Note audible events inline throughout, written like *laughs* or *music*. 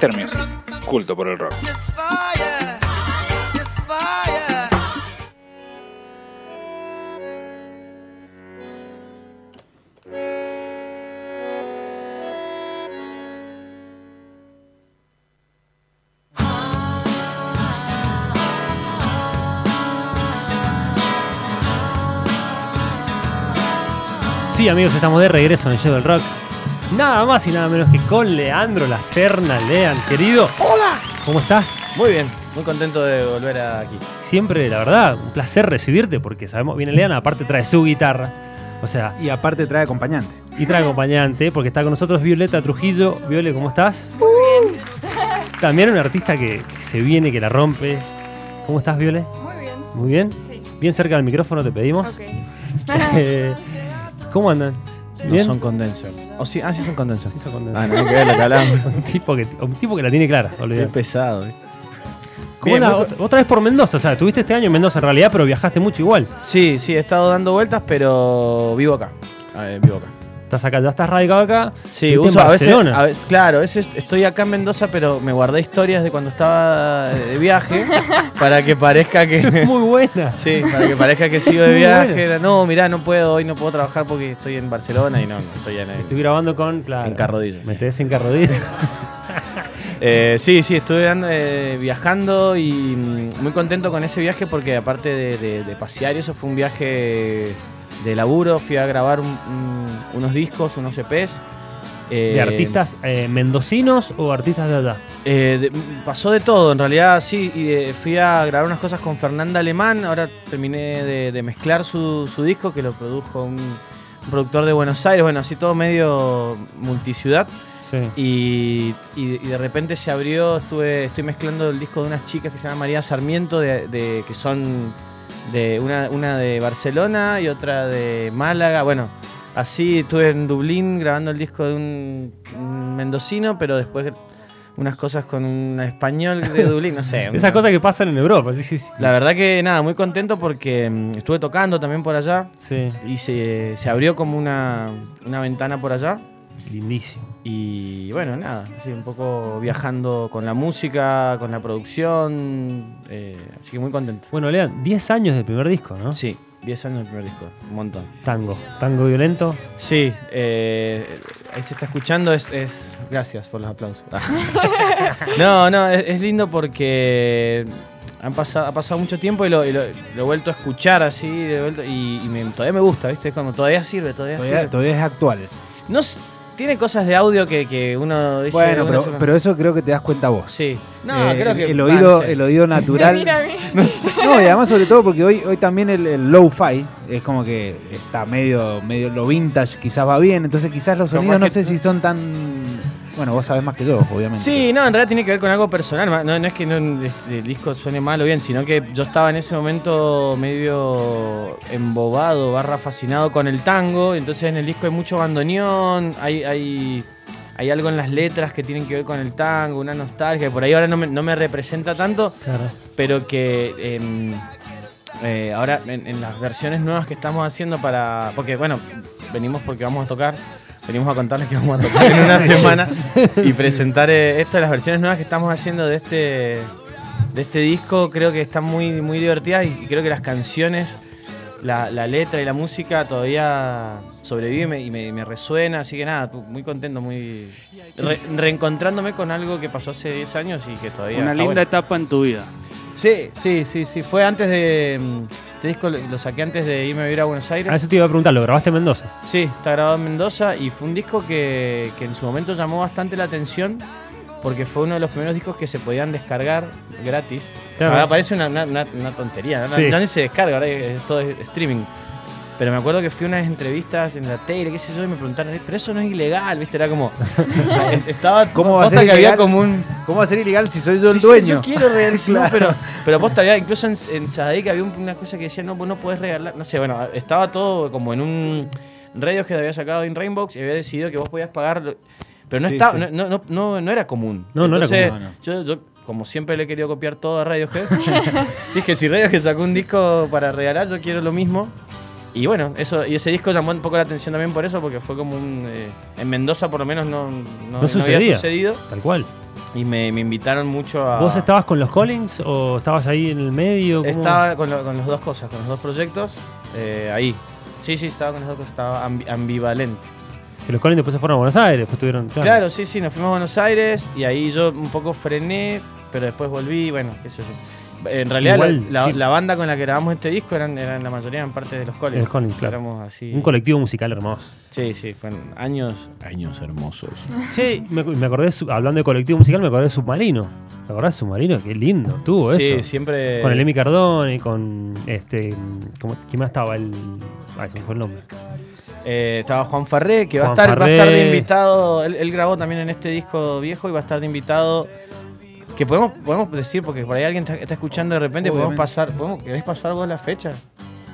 Intermusic, culto por el rock. Sí, amigos, estamos de regreso en el show del rock. Nada más y nada menos que con Leandro La Serna. Lean, querido. ¡Hola! ¿Cómo estás? Muy bien, muy contento de volver aquí. Siempre, la verdad, un placer recibirte porque sabemos, viene Lean, aparte trae su guitarra. O sea, Y aparte trae acompañante. y trae acompañante porque está con nosotros Violeta Trujillo. Viole, ¿cómo estás? También un artista que, que se viene, que la rompe. ¿Cómo estás, Viole? Muy bien. Muy bien. Sí. Bien cerca del micrófono te pedimos. Ok. *laughs* Eh, ¿Cómo andan? No son condenser. Oh, sí, ah, sí son condenser. Sí, son con- Ah, no, que ver que hablamos. *laughs* un, tipo que, un tipo que la tiene clara, Qué olvidate. pesado. eh. ¿Cómo Bien, la- otra vez por Mendoza? O sea, estuviste este año en Mendoza en realidad, pero viajaste mucho igual. Sí, sí, he estado dando vueltas, pero vivo acá. A ver, vivo acá. Estás acá, ya estás radicado acá. Sí, uso a veces, Barcelona. a veces- claro, a veces estoy acá en Mendoza, pero me guardé historias de cuando estaba de viaje *laughs* para que parezca que Muy buena. sí, para que parezca que sigo de viaje. Era, No, mirá, no puedo, hoy no puedo trabajar porque estoy en Barcelona y no, no estoy en el- Estoy grabando con, claro. En Carrodillo. Metés en Carrodillo. *laughs* Eh, sí, sí, estuve eh, viajando y mm, muy contento con ese viaje porque aparte de, de- de pasear y eso fue un viaje de laburo, fui a grabar un- un- unos discos, unos EPs. eh, ¿De artistas eh, mendocinos o artistas de allá? eh, de- pasó de todo, en realidad sí, y eh, fui a grabar unas cosas con Fernanda Alemán, ahora terminé de, de mezclar su, su disco que lo produjo un, un productor de Buenos Aires, bueno, así todo medio multiciudad. Sí. Y, y- y de repente se abrió, estuve, estoy mezclando el disco de unas chicas que se llaman María Sarmiento, de, de- que son de una, una de Barcelona y otra de Málaga. Bueno, así estuve en Dublín grabando el disco de un, un mendocino, pero después unas cosas con un español de Dublín, no sé. *laughs* Esas cosas que pasan en Europa, sí, sí, sí. La verdad que nada, muy contento porque mm, estuve tocando también por allá Sí, y se, se abrió como una, una ventana por allá. Lindísimo. Y bueno, nada, así un poco viajando con la música, con la producción, eh, así que muy contento. Bueno, Lean, 10 años del primer disco, ¿no? Sí, 10 años del primer disco, un montón. Tango. Tango violento. Sí, eh, ahí se está escuchando, es, es- Gracias por los aplausos. Ah. *laughs* no, no, es, es lindo porque han pasado, ha pasado mucho tiempo y lo, y lo- lo he vuelto a escuchar así, de vuelta, y, y me- todavía me gusta, ¿viste? Es como todavía sirve, todavía, Todavía, sirve. todavía es actual. No, tiene cosas de audio que, que uno dice... Bueno, pero, se- pero eso creo que te das cuenta vos. Sí. No, Eh, creo el, que... el oído, el oído natural. *laughs* Mira a mí. No, y además sobre todo porque hoy, hoy también el, el low-fi es como que está medio, medio lo vintage, quizás va bien, entonces quizás los sonidos no que- sé si son tan... Bueno, vos sabés más que yo, obviamente. Sí, no, en realidad tiene que ver con algo personal. No, no es que no, este, el disco suene mal o bien, sino que yo estaba en ese momento medio embobado, barra fascinado con el tango. Entonces en el disco hay mucho bandoneón, hay, hay, hay algo en las letras que tienen que ver con el tango, una nostalgia. que Por ahí ahora no me, no me representa tanto, Claro. pero que em, eh, ahora en, en las versiones nuevas que estamos haciendo para. Porque bueno, venimos porque vamos a tocar. Venimos a contarles que vamos a tocar en una *laughs* semana y presentar eh, esto las versiones nuevas que estamos haciendo de este de este disco. Creo que están muy, muy divertidas y creo que las canciones, la, la letra y la música todavía sobreviven y me, me resuena. Así que nada, muy contento, muy re- reencontrándome con algo que pasó hace 10 años y que todavía. Una linda bueno. etapa en tu vida. Sí, sí, sí, sí. Fue antes de. Este disco lo, lo saqué antes de irme a vivir a Buenos Aires. A eso te iba a preguntar, ¿lo grabaste en Mendoza? Sí, está grabado en Mendoza y fue un disco que, que en su momento llamó bastante la atención porque fue uno de los primeros discos que se podían descargar gratis. Claro. Ahora parece una, una- una- tontería, ¿no? Sí. Nadie se descarga, ahora es todo es streaming. Pero me acuerdo que fui a unas entrevistas en la tele, qué sé yo, y me preguntaron, pero eso no es ilegal, ¿viste? Era como. *laughs* estaba. ¿Cómo va a ser que había como un. ¿Cómo va a ser ilegal si soy yo el Sí, sí, dueño? yo quiero regalar, *laughs* pero, pero posta, había, incluso en, en Sadaic había un- una cosa que decía, no, no podés regalar, no sé, bueno, estaba todo como en un radio que había sacado en Rainbox y había decidido que vos podías pagar, pero no Sí, estaba, no, no, no, no, era común. No, no era común. Yo, yo, como siempre le he querido copiar todo a Radiohead, *laughs* dije, si Radiohead sacó un disco para regalar, yo quiero lo mismo. Y bueno, eso y ese disco llamó un poco la atención también por eso, porque fue como un... eh, en Mendoza por lo menos no, no, no había sucedido. Tal cual. Y me, me invitaron mucho a. ¿Vos estabas con los Collins o estabas ahí en el medio? ¿Cómo? Estaba con, lo- con las dos cosas, con los dos proyectos. eh, ahí. Sí, sí, estaba con las dos cosas. Estaba ambi- ambivalente. Que los Collins después se fueron a Buenos Aires, después tuvieron. Claro. sí, sí, nos fuimos a Buenos Aires y ahí yo un poco frené, pero después volví, bueno, qué sé yo. En realidad Igual, la, sí. banda con la que grabamos este disco eran, eran la mayoría eran parte de los Collins. Los Collins, claro. Éramos así. Un colectivo musical hermoso. Sí, sí, fueron años, años hermosos. Sí, me, me acordé, hablando de colectivo musical, me acordé de Submarino. ¿Te acordás de Submarino? Qué lindo tuvo sí, eso. siempre. Con el Emi Cardone, con este. ¿cómo- ¿Quién más estaba? El. Ay, se me fue el nombre. Eh, estaba Juan Farré, que va a, estar, va a estar de invitado. Él, él grabó también en este disco viejo y va a estar de invitado. Que podemos, podemos decir, porque por ahí alguien está, está escuchando de repente, podemos Obviamente. pasar. ¿podemos, ¿Querés pasar vos la fecha?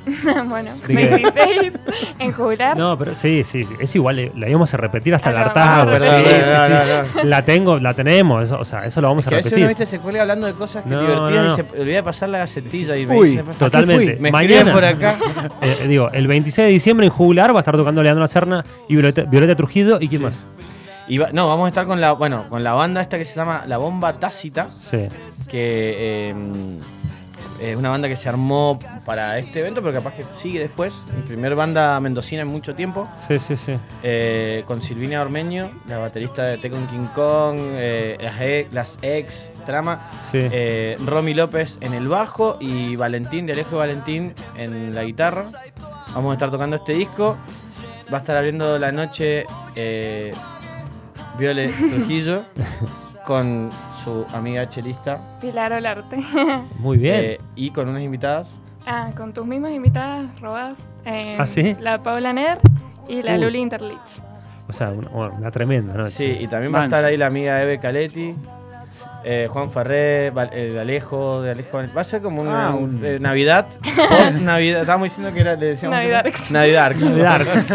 *laughs* bueno, ¿De qué? 26 en jubilar. No, pero sí, sí, sí, es igual, eh, la íbamos a repetir hasta Ah, el la hartazgo. a sí, sí, No, sí. no, no, La tengo, la tenemos, eso, o sea, eso lo vamos Es a que a veces uno repetir. ¿viste, se cuelga hablando de cosas que No, divertidas no, no. y se olvida de pasar la gacetilla y me Uy, dice, "¿Para qué Totalmente. fui?". Me Mañana, por acá. eh, *laughs* eh, digo, el 26 de diciembre en Jugular va a estar tocando Leandro Serna y Violeta, Violeta Trujillo y quién más. Y va- no, vamos a estar con la, bueno, con la banda esta que se llama La Bomba Tácita, Sí. que eh, es una banda que se armó para este evento, pero capaz que sigue después. Mi primer banda mendocina en mucho tiempo. Sí, sí, sí. eh, con Silvina Ormeño, la baterista de Tecon King Kong, eh, las, ex, las ex trama, Sí. eh, Romy López en el bajo y Valentín de Alejo Valentín en la guitarra. Vamos a estar tocando este disco. Va a estar abriendo la noche eh, Viole Trujillo con su amiga chelista Pilar Olarte. *laughs* Muy bien. eh, y con unas invitadas. ah, con tus mismas invitadas robadas. Eh, ¿Ah, sí? La Paula Ner y la Uy. Luli Interlich. o sea, una, una tremenda noche. Sí, y también va a estar ahí la amiga Eve Caletti. eh, Juan Farré, Val- eh, de Alejo, de Alejo. Va a ser como una Ah, un- eh, Navidad, post Navidad. Estábamos diciendo que era, le decíamos Navidarks. Navidarks. *laughs*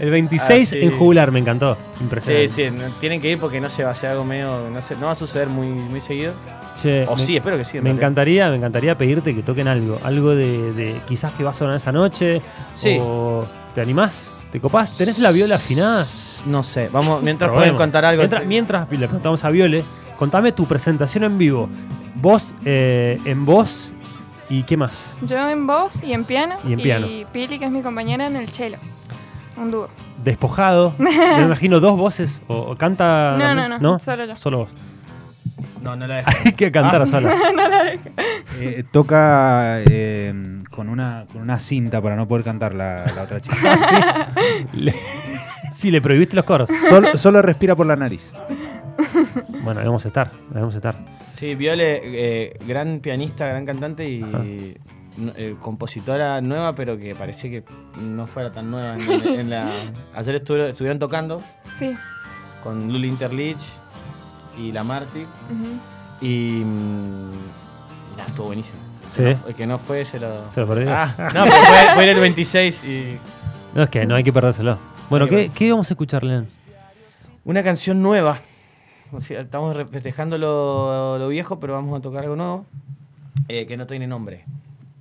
El 26 Ah, sí. en Jugular, me encantó. Sí, Impresionante. sí, no- tienen que ir porque no se va a hacer algo medio, no, sé, no va a suceder muy, muy seguido. Che, O me- sí, espero que sí. Me encantaría, me encantaría pedirte que toquen algo, algo de, de quizás que va a sonar esa noche. Sí. O ¿Te animás? ¿Te copás? ¿Tenés la viola afinada? No sé, vamos, mientras pueden contar algo. Mientras, mientras le preguntamos a Viole, contame tu presentación en vivo. Vos eh, en voz y qué más. Yo en voz y en piano. Y en piano. Pili, que es mi compañera, en el cello. Un dúo. Despojado. *laughs* me imagino dos voces. O, o canta. No, no, no, solo yo. Solo vos. No, no la *laughs* dejo. Hay que cantar sola. *laughs* Eh, toca eh, con, una, con una cinta para no poder cantar la, la otra chica. Le- sí, le prohibiste los coros. Solo, solo respira por la nariz. Bueno, debemos estar. Debemos estar. Sí, Viole, eh, gran pianista, gran cantante y Ajá. Eh, compositora nueva, pero que parece que no fuera tan nueva. En, en- en la, *laughs* ayer estuve- estuvieron tocando Sí. con Luli Interlich y la Marty Ujú. y, mm, y nada, estuvo buenísimo. Sí. El que no- El que no fue se lo... Se lo perdió. Ah, *laughs* no, pero fue, fue en el 26 y... No, es que no hay que perdérselo. Bueno, ¿qué. ¿qué vamos a escuchar, Leon? Una canción nueva. O sea, estamos festejando lo, lo viejo, pero vamos a tocar algo nuevo. eh, que no tiene nombre.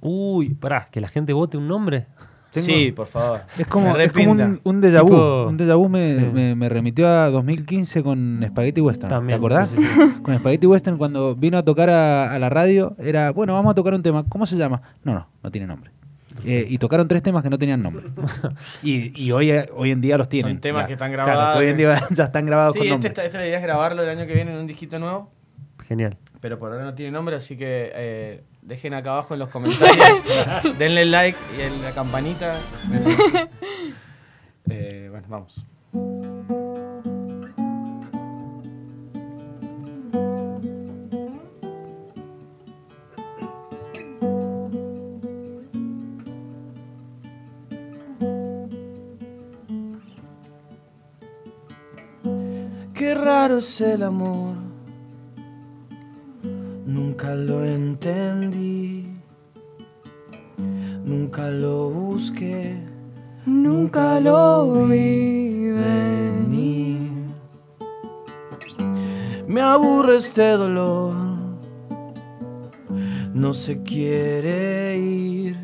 Uy, pará, que la gente vote un nombre. Tengo- Sí, por favor. Es como, Me es como un, déjà vu. Tipo- un déjà vu me, Sí. me- me remitió a 2015 con Spaghetti Western. También, ¿Te acordás? sí, sí, Con Spaghetti Western cuando vino a tocar a, a la radio era, bueno, vamos a tocar un tema. ¿Cómo se llama? No, no, no tiene nombre. Eh, y tocaron tres temas que no tenían nombre. *laughs* y y hoy, hoy en día los tienen. Son temas ya. que están Claro, grabados. que hoy en día *laughs* ya están grabados Sí, con este nombre. está- esta la idea es grabarlo el año que viene en un disquito nuevo. Genial. Pero por ahora no tiene nombre, así que eh, dejen acá abajo en los comentarios. *laughs* denle like y en la campanita. *laughs* Eh, bueno, vamos. Qué raro es el amor. Nunca lo entendí. Nunca lo busqué. Nunca lo vi venir. Me aburre este dolor. No se quiere ir.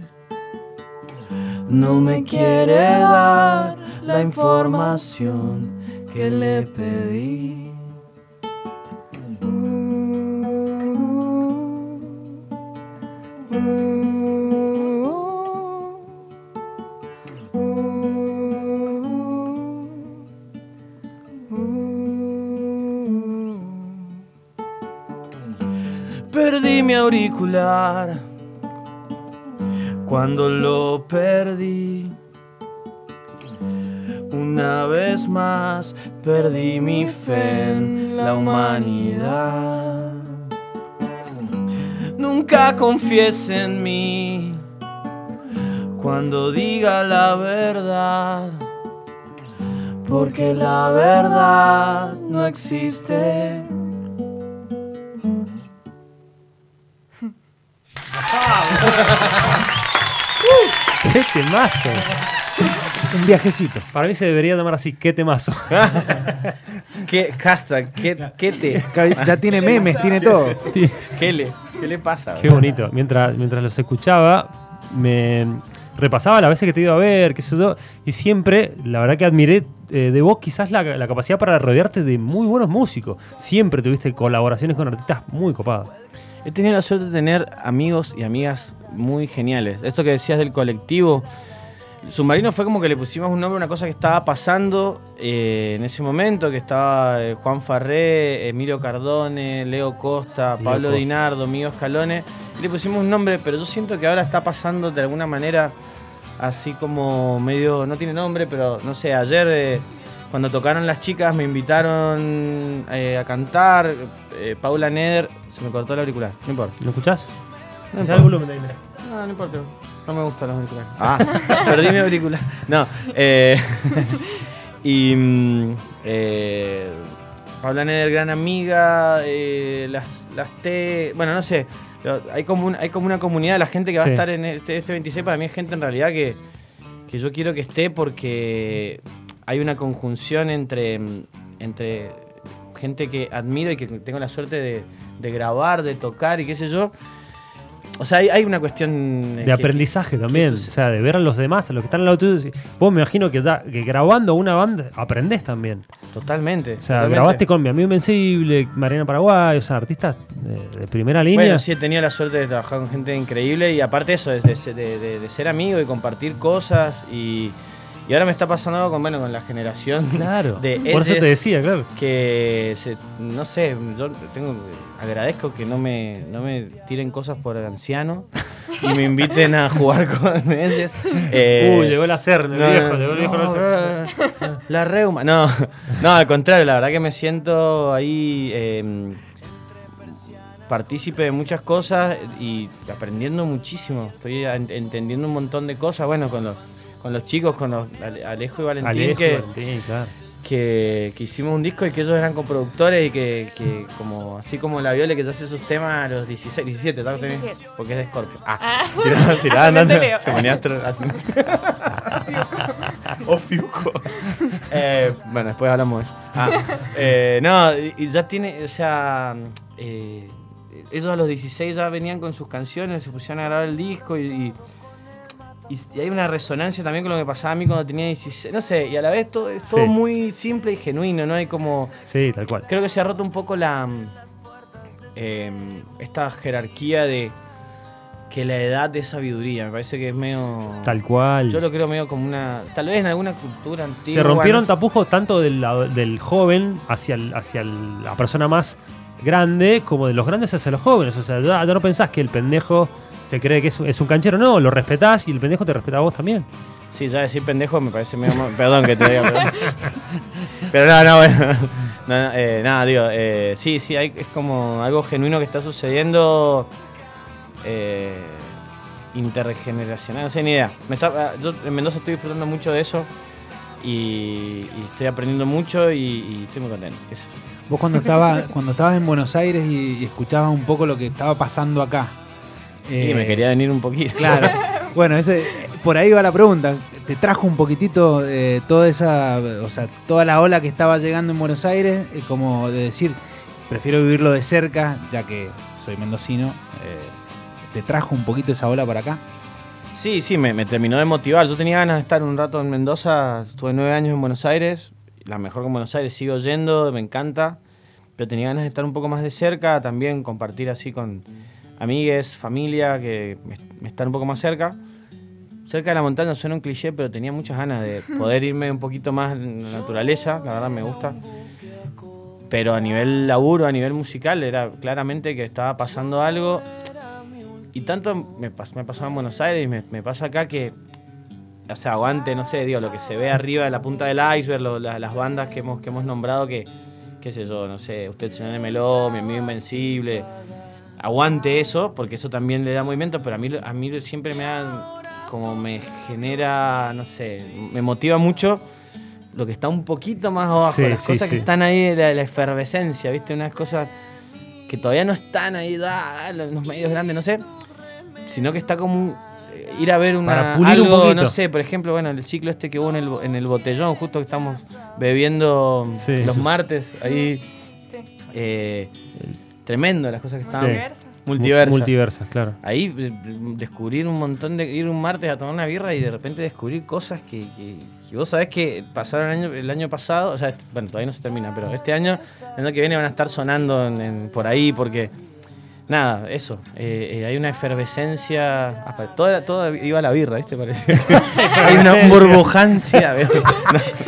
No me quiere dar la información que le pedí. Perdí mi auricular cuando lo perdí. Una vez más perdí mi fe en la humanidad. Nunca confies en mí cuando diga la verdad, porque la verdad no existe. *laughs* ¡Qué temazo! Un viajecito. Para mí se debería llamar así, qué temazo. *laughs* ¿Qué hashtag? ¿Qué, qué te? Ya tiene memes, tiene todo. ¿Qué le, qué le pasa? Qué bonito. Mientras, mientras los escuchaba, me repasaba las veces que te iba a ver, qué sé yo, y siempre, la verdad que admiré eh, de vos quizás la, la capacidad para rodearte de muy buenos músicos. Siempre tuviste colaboraciones con artistas muy copados. He tenido la suerte de tener amigos y amigas muy geniales. Esto que decías del colectivo. Submarino fue como que le pusimos un nombre a una cosa que estaba pasando eh, en ese momento, que estaba eh, Juan Farré, Emilio Cardone, Leo Costa, Pablo Costa. Dinardo, Mío Scalone. Y le pusimos un nombre, pero yo siento que ahora está pasando de alguna manera así como medio, no tiene nombre, pero no sé, ayer eh, cuando tocaron las chicas me invitaron eh, a cantar, eh, Paula Neder, se me cortó el auricular, no importa. ¿Lo escuchás? No Ese importa. el volumen de ahí. No, no importa. No me gustan los auriculares. Ah, *laughs* perdí mi auricular. No. Eh, *laughs* y. mm, Eh, Paula Neder, gran amiga. eh, las, las T. Bueno, no sé. hay, como un- hay como una comunidad. La gente que va Sí. a estar en este, este 26 para mí es gente en realidad que, que yo quiero que esté porque hay una conjunción entre, entre gente que admiro y que tengo la suerte de, de grabar, de tocar y qué sé yo. O sea, hay, hay una cuestión... eh, De que- aprendizaje que también, eso o se- sea, de ver a los demás, a los que están al lado tuyo. Vos me imagino que, ya- que grabando una banda aprendés también. Totalmente. O sea, totalmente. grabaste con mi amigo Invencible, Mariana Paraguay, o sea, artistas de, de primera línea. Bueno, sí, he tenido la suerte de trabajar con gente increíble y aparte eso, de- de- de ser amigo y compartir cosas y, y ahora me está pasando algo con, bueno, con la generación *laughs* Claro, de por eso te decía, claro. que, se- no sé, yo tengo, agradezco que no me, no me tiren cosas por anciano y me inviten a jugar *laughs* con ellos. *laughs* Eh, Uy, llegó el hacer, el no, viejo, no, llegó el viejo. no, La reuma. No, no, al contrario, la verdad que me siento ahí eh, partícipe de muchas cosas y aprendiendo muchísimo. Estoy en- entendiendo un montón de cosas. Bueno, con los, con los chicos, con los Ale- Alejo y Valentín, Alejo, que, Valentín, claro. que, que hicimos un disco y que ellos eran coproductores y que, que como así como la Viole que ya hace sus temas a los 16, 17, ¿sabes? 17. Porque es de Scorpio. Ah, Ah. tiraba, tiraba No te se ponía astro- *laughs* o Fiuco. Eh, bueno, después hablamos de eso. Ah, *laughs* eh, no, y, y ya tiene, o sea, eh, ellos a los 16 ya venían con sus canciones, se pusieron a grabar el disco y, y, y- y hay una resonancia también con lo que pasaba a mí cuando tenía 16, no sé, y a la vez todo, es todo Sí. muy simple y genuino, ¿no? Hay como, Sí, tal cual. creo que se ha roto un poco la em, esta jerarquía de que la edad de sabiduría, me parece que es medio... Tal cual. Yo lo creo medio como una... Tal vez en alguna cultura antigua... Se rompieron tapujos tanto del, del joven hacia, el- hacia el- la persona más grande como de los grandes hacia los jóvenes. O sea, ya, ya no pensás que el pendejo se cree que es, es un canchero. No, lo respetás y el pendejo te respeta a vos también. Sí, ya decir pendejo me parece medio... mo- Perdón que te diga, pero... *laughs* pero no, no, bueno. *laughs* No, no, eh, nada, digo, eh, sí, sí, hay, es como algo genuino que está sucediendo eh, intergeneracional, no sé ni idea. Me está, yo en Mendoza estoy disfrutando mucho de eso y, y estoy aprendiendo mucho y, y estoy muy contento. qué sé yo. Vos cuando estabas cuando estabas en Buenos Aires y, y escuchabas un poco lo que estaba pasando acá. Y eh, me quería venir un poquito. Claro. *laughs* Bueno, ese, por ahí va la pregunta. ¿Te trajo un poquitito eh, toda esa, o sea, toda la ola que estaba llegando en Buenos Aires? eh, como de decir, prefiero vivirlo de cerca, ya que soy mendocino. eh, ¿Te trajo un poquito esa ola para acá? Sí, sí, me, me terminó de motivar. Yo tenía ganas de estar un rato en Mendoza, estuve nueve años en Buenos Aires, la mejor con Buenos Aires, sigo yendo, me encanta, pero tenía ganas de estar un poco más de cerca, también compartir así con amigues, familia, que me, me están un poco más cerca. Cerca de la montaña suena un cliché, pero tenía muchas ganas de *laughs* poder irme un poquito más en la naturaleza, la verdad me gusta. Pero a nivel laburo, a nivel musical, era claramente que estaba pasando algo. Y tanto me, pas- me pasó en Buenos Aires y me, me pasa acá que, o sea, aguante, no sé, digo, lo que se ve arriba de la punta del iceberg, lo- la- las bandas que hemos, que hemos nombrado, que, qué sé yo, no sé, Usted Señor de Meló, Mi Amigo Invencible, aguante eso, porque eso también le da movimiento, pero a mí, a mí siempre me da, como me genera, no sé, me motiva mucho lo que está un poquito más abajo, Sí, las sí, cosas que están ahí, la, la efervescencia, ¿viste? Unas cosas que todavía no están ahí, da, los medios grandes, no sé, sino que está como un- eh, ir a ver una, Para pulir un algo, poquito. no sé, por ejemplo, bueno, el ciclo este que hubo en el, en el botellón, justo que estamos bebiendo Sí. los martes, ahí, Sí. eh, tremendo las cosas que estaban Sí. Diversas. multiversas. Multiversas, claro. Ahí eh, descubrir un montón de. ir un martes a tomar una birra y de repente descubrir cosas que, que- que vos sabés que pasaron el año, el año pasado, o sea, este- bueno, todavía no se termina, pero este año, el año que viene van a estar sonando en- en- por ahí porque. Nada, eso. eh, eh, hay una efervescencia. apa- Toda, toda iba a la birra, ¿viste? Parece. *laughs* hay una burbujancia. *laughs*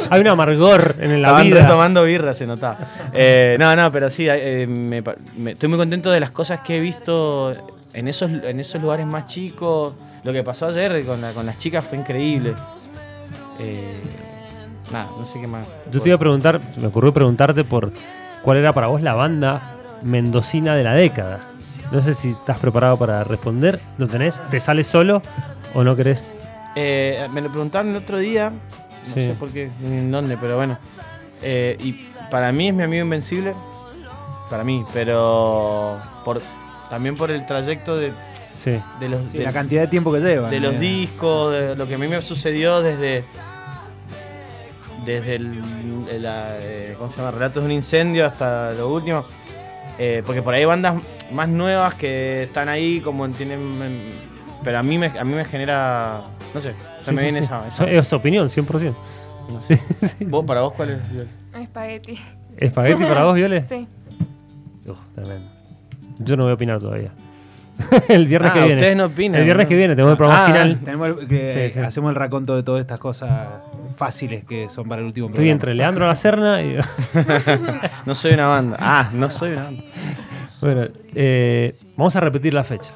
Hay un amargor en la Estaban vida. retomando birra, se notaba. Eh, no, no, pero sí, eh, me- estoy muy contento de las cosas que he visto en esos, en esos lugares más chicos. Lo que pasó ayer con, la- con las chicas fue increíble. Eh, nada, no sé qué más. Yo te iba a preguntar, me ocurrió preguntarte por cuál era para vos la banda mendocina de la década. No sé si estás preparado para responder. ¿Lo tenés? ¿Te sale solo o no querés? Eh, me lo preguntaron el otro día, no Sí. sé por qué, ni en dónde, pero bueno. Eh, y para mí es mi amigo invencible. Para mí, pero por, también por el trayecto de, Sí. de los. Sí, de- la cantidad de tiempo que lleva. de los discos, de lo que a mí me sucedió desde desde el, el, la, eh, ¿cómo se llama? Relatos de un incendio hasta lo último. Eh, porque por ahí hay bandas más nuevas que están ahí, como tienen. Pero a mí me, a mí me genera. No sé, se Sí, me sí, viene sí. esa. esa- Es opinión, 100%. no sé. *laughs* ¿Vos, ¿Para vos cuál es? Espagueti. ¿Espagueti para vos, Viole? Sí. Uf, tremendo. Yo no voy a opinar todavía. *laughs* el viernes Ah, que viene. ustedes no opinan. El viernes que viene tenemos el programa Ah, final. Tenemos el- que Sí, sí. hacemos el raconto de todas estas cosas fáciles que son para el último Estoy programa. entre Leandro Lacerna y. *laughs* No soy una banda. Ah, no soy una banda. Bueno, eh, vamos a repetir la fecha.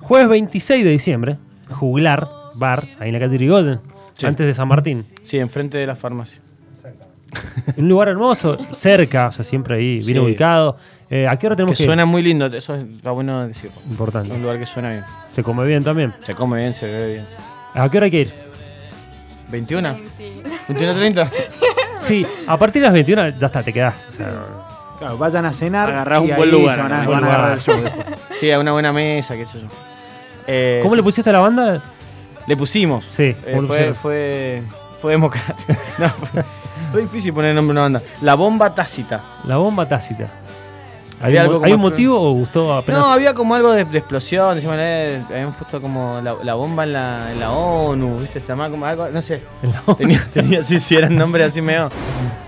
Jueves 26 de diciembre, Juglar, bar, ahí en la calle Irigoyen, Sí. antes de San Martín. Sí, enfrente de la farmacia. Un lugar hermoso, cerca, o sea, siempre ahí, bien Sí. ubicado. Eh, ¿A qué hora Que tenemos que, ir? suena muy lindo, eso está bueno decirlo. Importante. Un lugar que suena bien. Se come bien también. Se come bien, se bebe bien. ¿A qué hora hay que ir? 21. Mentira. 21.30. Sí, a partir de las 21 ya está, te quedás. O sea, Claro, vayan a cenar. Agarrás y un buen lugar, Van a, un buen van a agarrar lugar. el *laughs* show. Sí, a una buena mesa, qué sé yo. Eh, ¿Cómo le pusiste a la banda? Le pusimos. Sí, Eh, ¿cómo le fue, fue, fue democrático. *laughs* No, fue, fue difícil poner el nombre a una banda. La bomba tácita. La bomba tácita. ¿Hay, Había algo ¿hay un motivo o gustó apenas? No, había como algo de, de explosión. Decimos, eh, habíamos puesto como la, la bomba en la, en la ONU, ¿viste? Se llamaba como algo, no sé. Tenía, tenía sí, sí, eran nombres así medio.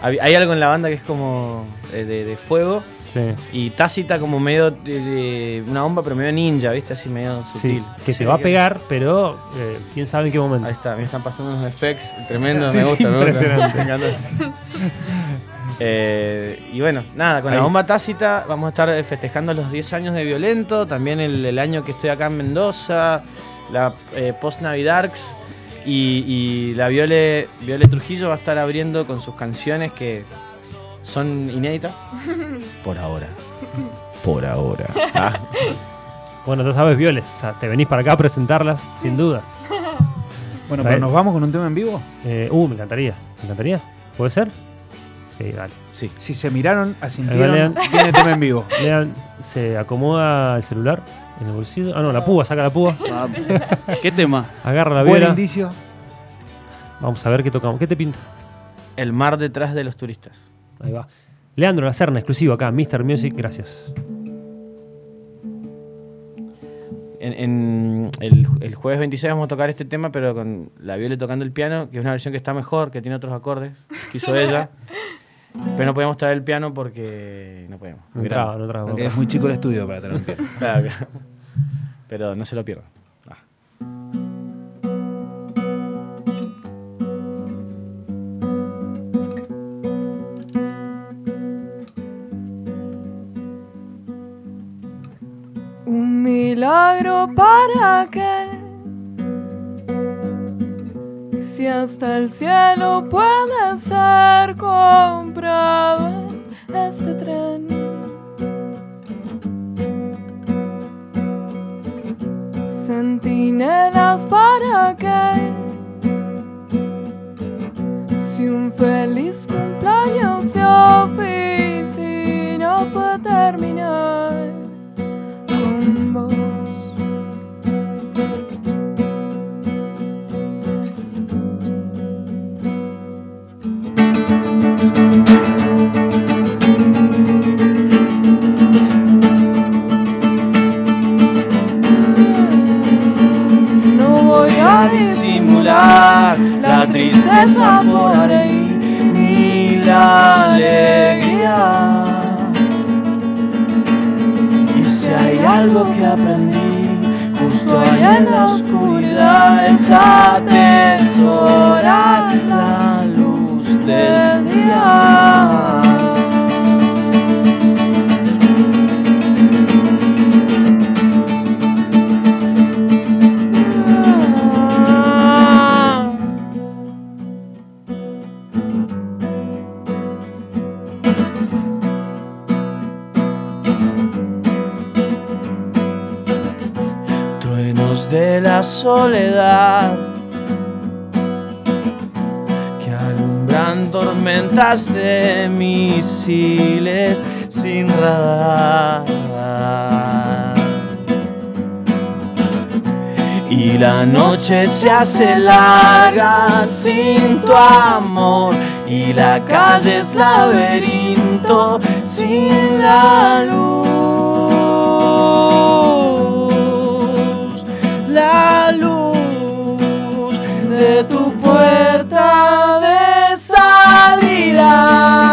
Hay algo en la banda que es como eh, de, de fuego. Sí, Y tácita como medio de, de una bomba, pero medio ninja, ¿viste? Así medio sí, sutil. que Sí, se va a pegar, pero eh, quién sabe en qué momento. Ahí está, me están pasando unos effects tremendos, Sí, me gusta, me gusta. impresionante. *laughs* Me encanta. Eh, y bueno, nada, con Ahí. la bomba tácita vamos a estar eh, festejando los 10 años de Violento, también el, el año que estoy acá en Mendoza, la eh, post Navidarks y, y la Viole, Viole Trujillo va a estar abriendo con sus canciones que son inéditas. *laughs* Por ahora. Por ahora. *laughs* Ah, Bueno, ya sabes, Viole, o sea, te venís para acá a presentarlas, sin duda. *laughs* Bueno, pero nos vamos con un tema en vivo. Eh, uh, me encantaría. ¿Me encantaría? ¿Puede ser? Sí, dale. sí. Si se miraron, Ahí asintieron, va, viene tema en vivo. *laughs* Lean, se acomoda el celular en el bolsillo. Ah, no, la púa, saca la púa. *laughs* ¿Qué tema? Agarra la Buen viola. indicio. Vamos a ver qué tocamos. ¿Qué te pinta? El mar detrás de los turistas. Ahí va. Leandro La Serna, exclusivo acá, Mr. Music, gracias. En, en el, el jueves 26 vamos a tocar este tema, pero con la Viole tocando el piano, que es una versión que está mejor, que tiene otros acordes, que hizo ella. *laughs* Pero no podíamos traer el piano porque no podíamos. No traba, no traba, Es muy chico el estudio para traer un piano. *laughs* claro, claro. Pero no se lo pierdan. Ah. Un milagro para que si hasta el cielo puede ser comprado este tren. Centinelas para qué? La tristeza por ahí ni la alegría. Y si hay algo que aprendí justo ahí en la oscuridad es atesorar la luz del día. De la soledad que alumbran tormentas de misiles sin radar. Y la noche se hace larga sin tu amor y la calle es laberinto sin la luz. La luz de tu puerta de salida.